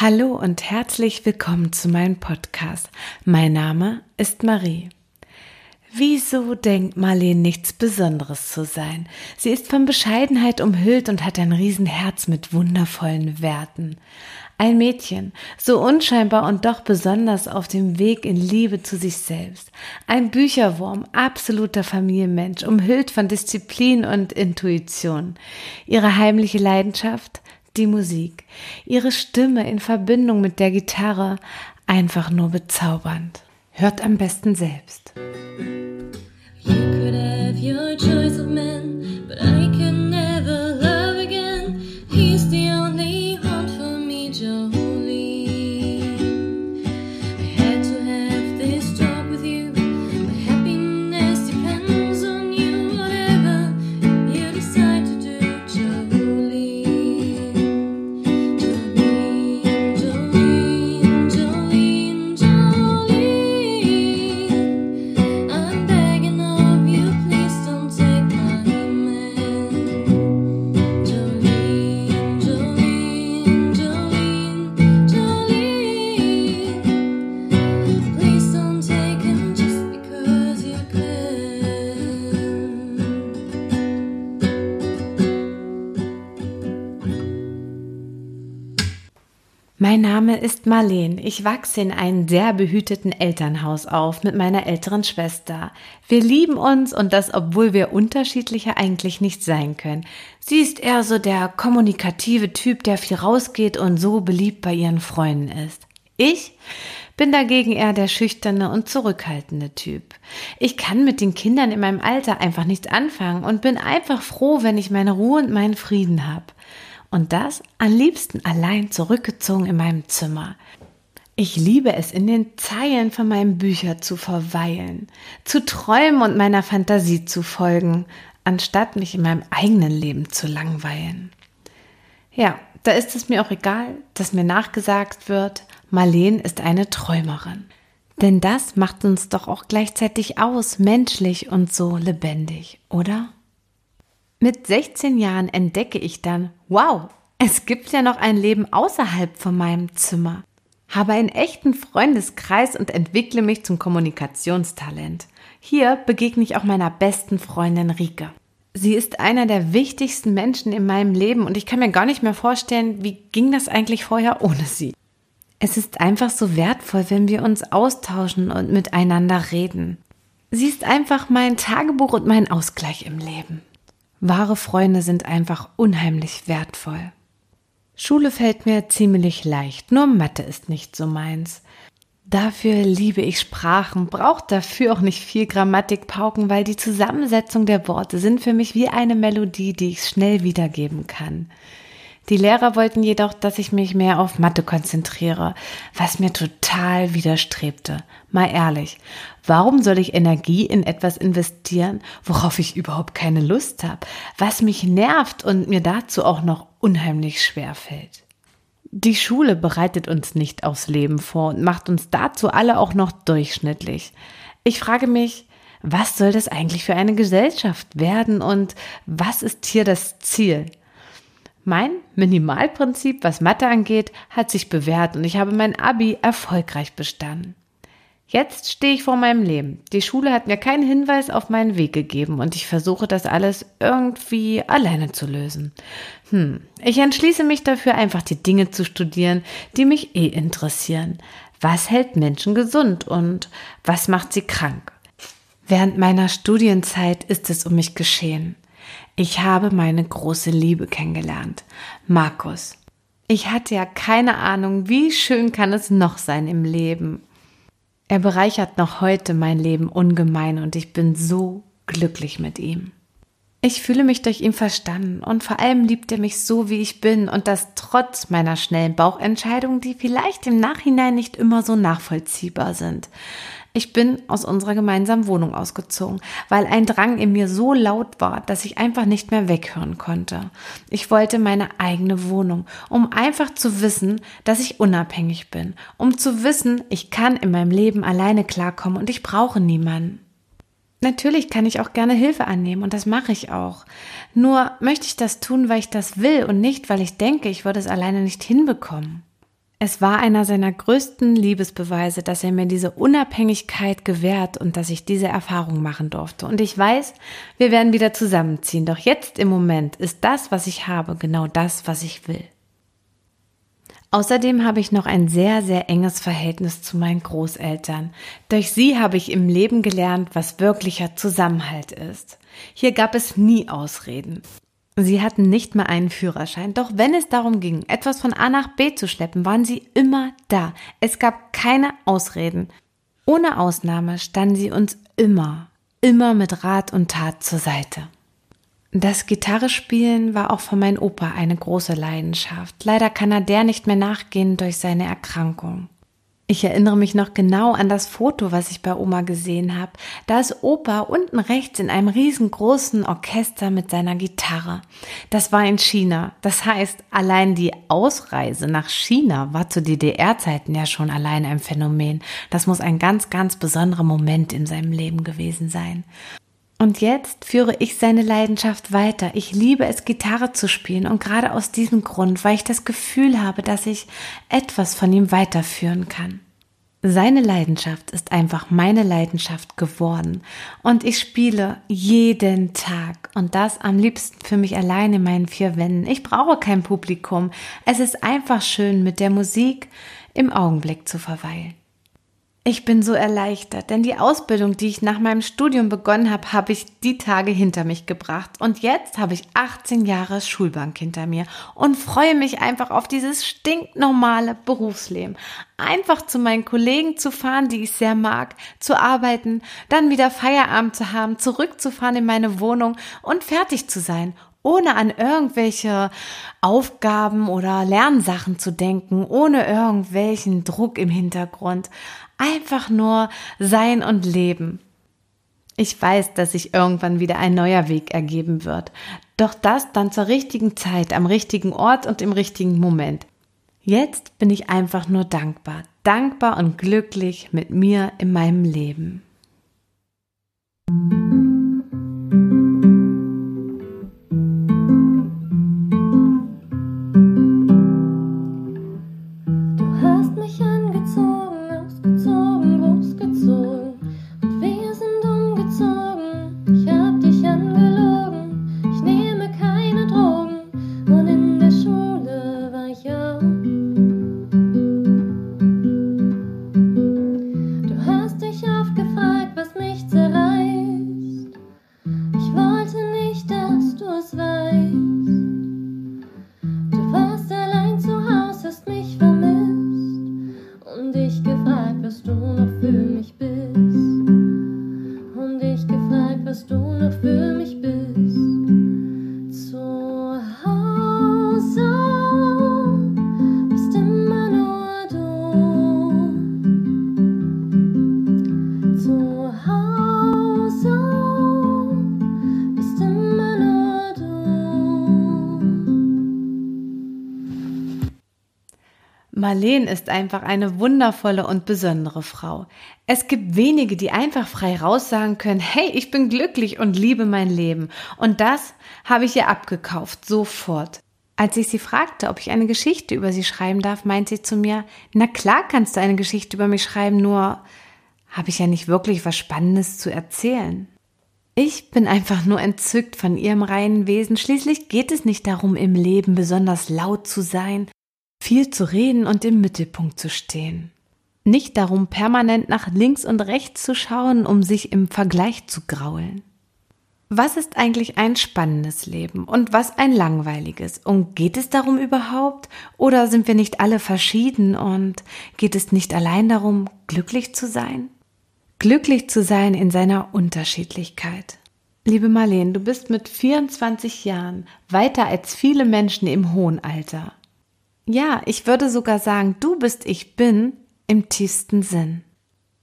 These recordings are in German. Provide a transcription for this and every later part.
Hallo und herzlich willkommen zu meinem Podcast. Mein Name ist Marie. Wieso denkt Marlene nichts Besonderes zu sein? Sie ist von Bescheidenheit umhüllt und hat ein Riesenherz mit wundervollen Werten. Ein Mädchen, so unscheinbar und doch besonders auf dem Weg in Liebe zu sich selbst. Ein Bücherwurm, absoluter Familienmensch, umhüllt von Disziplin und Intuition. Ihre heimliche Leidenschaft? Die Musik. Ihre Stimme in Verbindung mit der Gitarre einfach nur bezaubernd. Hört am besten selbst. You Mein Name ist Marleen. Ich wachse in einem sehr behüteten Elternhaus auf mit meiner älteren Schwester. Wir lieben uns und das, obwohl wir unterschiedlicher eigentlich nicht sein können. Sie ist eher so der kommunikative Typ, der viel rausgeht und so beliebt bei ihren Freunden ist. Ich bin dagegen eher der schüchterne und zurückhaltende Typ. Ich kann mit den Kindern in meinem Alter einfach nichts anfangen und bin einfach froh, wenn ich meine Ruhe und meinen Frieden habe. Und das am liebsten allein zurückgezogen in meinem Zimmer. Ich liebe es, in den Zeilen von meinen Büchern zu verweilen, zu träumen und meiner Fantasie zu folgen, anstatt mich in meinem eigenen Leben zu langweilen. Ja, da ist es mir auch egal, dass mir nachgesagt wird, Marleen ist eine Träumerin. Denn das macht uns doch auch gleichzeitig aus, menschlich und so lebendig, oder? Mit 16 Jahren entdecke ich dann, wow, es gibt ja noch ein Leben außerhalb von meinem Zimmer. Habe einen echten Freundeskreis und entwickle mich zum Kommunikationstalent. Hier begegne ich auch meiner besten Freundin Rike. Sie ist einer der wichtigsten Menschen in meinem Leben und ich kann mir gar nicht mehr vorstellen, wie ging das eigentlich vorher ohne sie. Es ist einfach so wertvoll, wenn wir uns austauschen und miteinander reden. Sie ist einfach mein Tagebuch und mein Ausgleich im Leben. Wahre Freunde sind einfach unheimlich wertvoll. Schule fällt mir ziemlich leicht, nur Mathe ist nicht so meins. Dafür liebe ich Sprachen, braucht dafür auch nicht viel Grammatik pauken, weil die Zusammensetzung der Worte sind für mich wie eine Melodie, die ich schnell wiedergeben kann. Die Lehrer wollten jedoch, dass ich mich mehr auf Mathe konzentriere, was mir total widerstrebte. Mal ehrlich, warum soll ich Energie in etwas investieren, worauf ich überhaupt keine Lust habe, was mich nervt und mir dazu auch noch unheimlich schwer fällt? Die Schule bereitet uns nicht aufs Leben vor und macht uns dazu alle auch noch durchschnittlich. Ich frage mich, was soll das eigentlich für eine Gesellschaft werden und was ist hier das Ziel? Mein Minimalprinzip, was Mathe angeht, hat sich bewährt und ich habe mein Abi erfolgreich bestanden. Jetzt stehe ich vor meinem Leben. Die Schule hat mir keinen Hinweis auf meinen Weg gegeben und ich versuche das alles irgendwie alleine zu lösen. Hm, ich entschließe mich dafür, einfach die Dinge zu studieren, die mich eh interessieren. Was hält Menschen gesund und was macht sie krank? Während meiner Studienzeit ist es um mich geschehen. Ich habe meine große Liebe kennengelernt, Markus. Ich hatte ja keine Ahnung, wie schön kann es noch sein im Leben. Er bereichert noch heute mein Leben ungemein und ich bin so glücklich mit ihm. Ich fühle mich durch ihn verstanden und vor allem liebt er mich so, wie ich bin und das trotz meiner schnellen Bauchentscheidungen, die vielleicht im Nachhinein nicht immer so nachvollziehbar sind. Ich bin aus unserer gemeinsamen Wohnung ausgezogen, weil ein Drang in mir so laut war, dass ich einfach nicht mehr weghören konnte. Ich wollte meine eigene Wohnung, um einfach zu wissen, dass ich unabhängig bin, um zu wissen, ich kann in meinem Leben alleine klarkommen und ich brauche niemanden. Natürlich kann ich auch gerne Hilfe annehmen und das mache ich auch. Nur möchte ich das tun, weil ich das will und nicht, weil ich denke, ich würde es alleine nicht hinbekommen. Es war einer seiner größten Liebesbeweise, dass er mir diese Unabhängigkeit gewährt und dass ich diese Erfahrung machen durfte. Und ich weiß, wir werden wieder zusammenziehen. Doch jetzt im Moment ist das, was ich habe, genau das, was ich will. Außerdem habe ich noch ein sehr, sehr enges Verhältnis zu meinen Großeltern. Durch sie habe ich im Leben gelernt, was wirklicher Zusammenhalt ist. Hier gab es nie Ausreden. Sie hatten nicht mal einen Führerschein, doch wenn es darum ging, etwas von A nach B zu schleppen, waren sie immer da. Es gab keine Ausreden. Ohne Ausnahme standen sie uns immer, immer mit Rat und Tat zur Seite. Das Gitarrespielen war auch von meinem Opa eine große Leidenschaft. Leider kann er der nicht mehr nachgehen durch seine Erkrankung. Ich erinnere mich noch genau an das Foto, was ich bei Oma gesehen habe. Da ist Opa unten rechts in einem riesengroßen Orchester mit seiner Gitarre. Das war in China. Das heißt, allein die Ausreise nach China war zu DDR-Zeiten ja schon allein ein Phänomen. Das muss ein ganz, ganz besonderer Moment in seinem Leben gewesen sein. Und jetzt führe ich seine Leidenschaft weiter. Ich liebe es, Gitarre zu spielen und gerade aus diesem Grund, weil ich das Gefühl habe, dass ich etwas von ihm weiterführen kann. Seine Leidenschaft ist einfach meine Leidenschaft geworden und ich spiele jeden Tag und das am liebsten für mich allein in meinen vier Wänden. Ich brauche kein Publikum. Es ist einfach schön, mit der Musik im Augenblick zu verweilen. Ich bin so erleichtert, denn die Ausbildung, die ich nach meinem Studium begonnen habe, habe ich die Tage hinter mich gebracht. Und jetzt habe ich 18 Jahre Schulbank hinter mir und freue mich einfach auf dieses stinknormale Berufsleben. Einfach zu meinen Kollegen zu fahren, die ich sehr mag, zu arbeiten, dann wieder Feierabend zu haben, zurückzufahren in meine Wohnung und fertig zu sein ohne an irgendwelche Aufgaben oder Lernsachen zu denken, ohne irgendwelchen Druck im Hintergrund. Einfach nur sein und leben. Ich weiß, dass sich irgendwann wieder ein neuer Weg ergeben wird. Doch das dann zur richtigen Zeit, am richtigen Ort und im richtigen Moment. Jetzt bin ich einfach nur dankbar. Dankbar und glücklich mit mir in meinem Leben. Marlene ist einfach eine wundervolle und besondere Frau. Es gibt wenige, die einfach frei raus sagen können, hey, ich bin glücklich und liebe mein Leben. Und das habe ich ihr abgekauft, sofort. Als ich sie fragte, ob ich eine Geschichte über sie schreiben darf, meint sie zu mir, na klar kannst du eine Geschichte über mich schreiben, nur habe ich ja nicht wirklich was Spannendes zu erzählen. Ich bin einfach nur entzückt von ihrem reinen Wesen. Schließlich geht es nicht darum, im Leben besonders laut zu sein viel zu reden und im Mittelpunkt zu stehen. Nicht darum, permanent nach links und rechts zu schauen, um sich im Vergleich zu graulen. Was ist eigentlich ein spannendes Leben und was ein langweiliges? Und geht es darum überhaupt? Oder sind wir nicht alle verschieden und geht es nicht allein darum, glücklich zu sein? Glücklich zu sein in seiner Unterschiedlichkeit. Liebe Marlene, du bist mit 24 Jahren weiter als viele Menschen im hohen Alter. Ja, ich würde sogar sagen, du bist ich bin im tiefsten Sinn.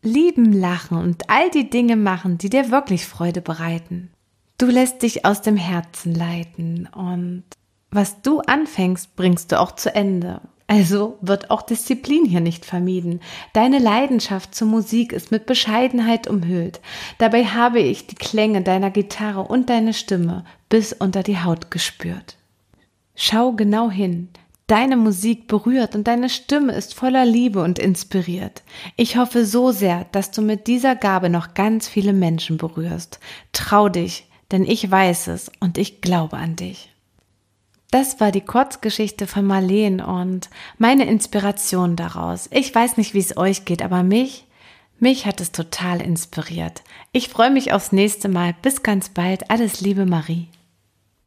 Lieben, lachen und all die Dinge machen, die dir wirklich Freude bereiten. Du lässt dich aus dem Herzen leiten und was du anfängst, bringst du auch zu Ende. Also wird auch Disziplin hier nicht vermieden. Deine Leidenschaft zur Musik ist mit Bescheidenheit umhüllt. Dabei habe ich die Klänge deiner Gitarre und deine Stimme bis unter die Haut gespürt. Schau genau hin, Deine Musik berührt und deine Stimme ist voller Liebe und inspiriert. Ich hoffe so sehr, dass du mit dieser Gabe noch ganz viele Menschen berührst. Trau dich, denn ich weiß es und ich glaube an dich. Das war die Kurzgeschichte von Marleen und meine Inspiration daraus. Ich weiß nicht, wie es euch geht, aber mich, mich hat es total inspiriert. Ich freue mich aufs nächste Mal. Bis ganz bald. Alles Liebe, Marie.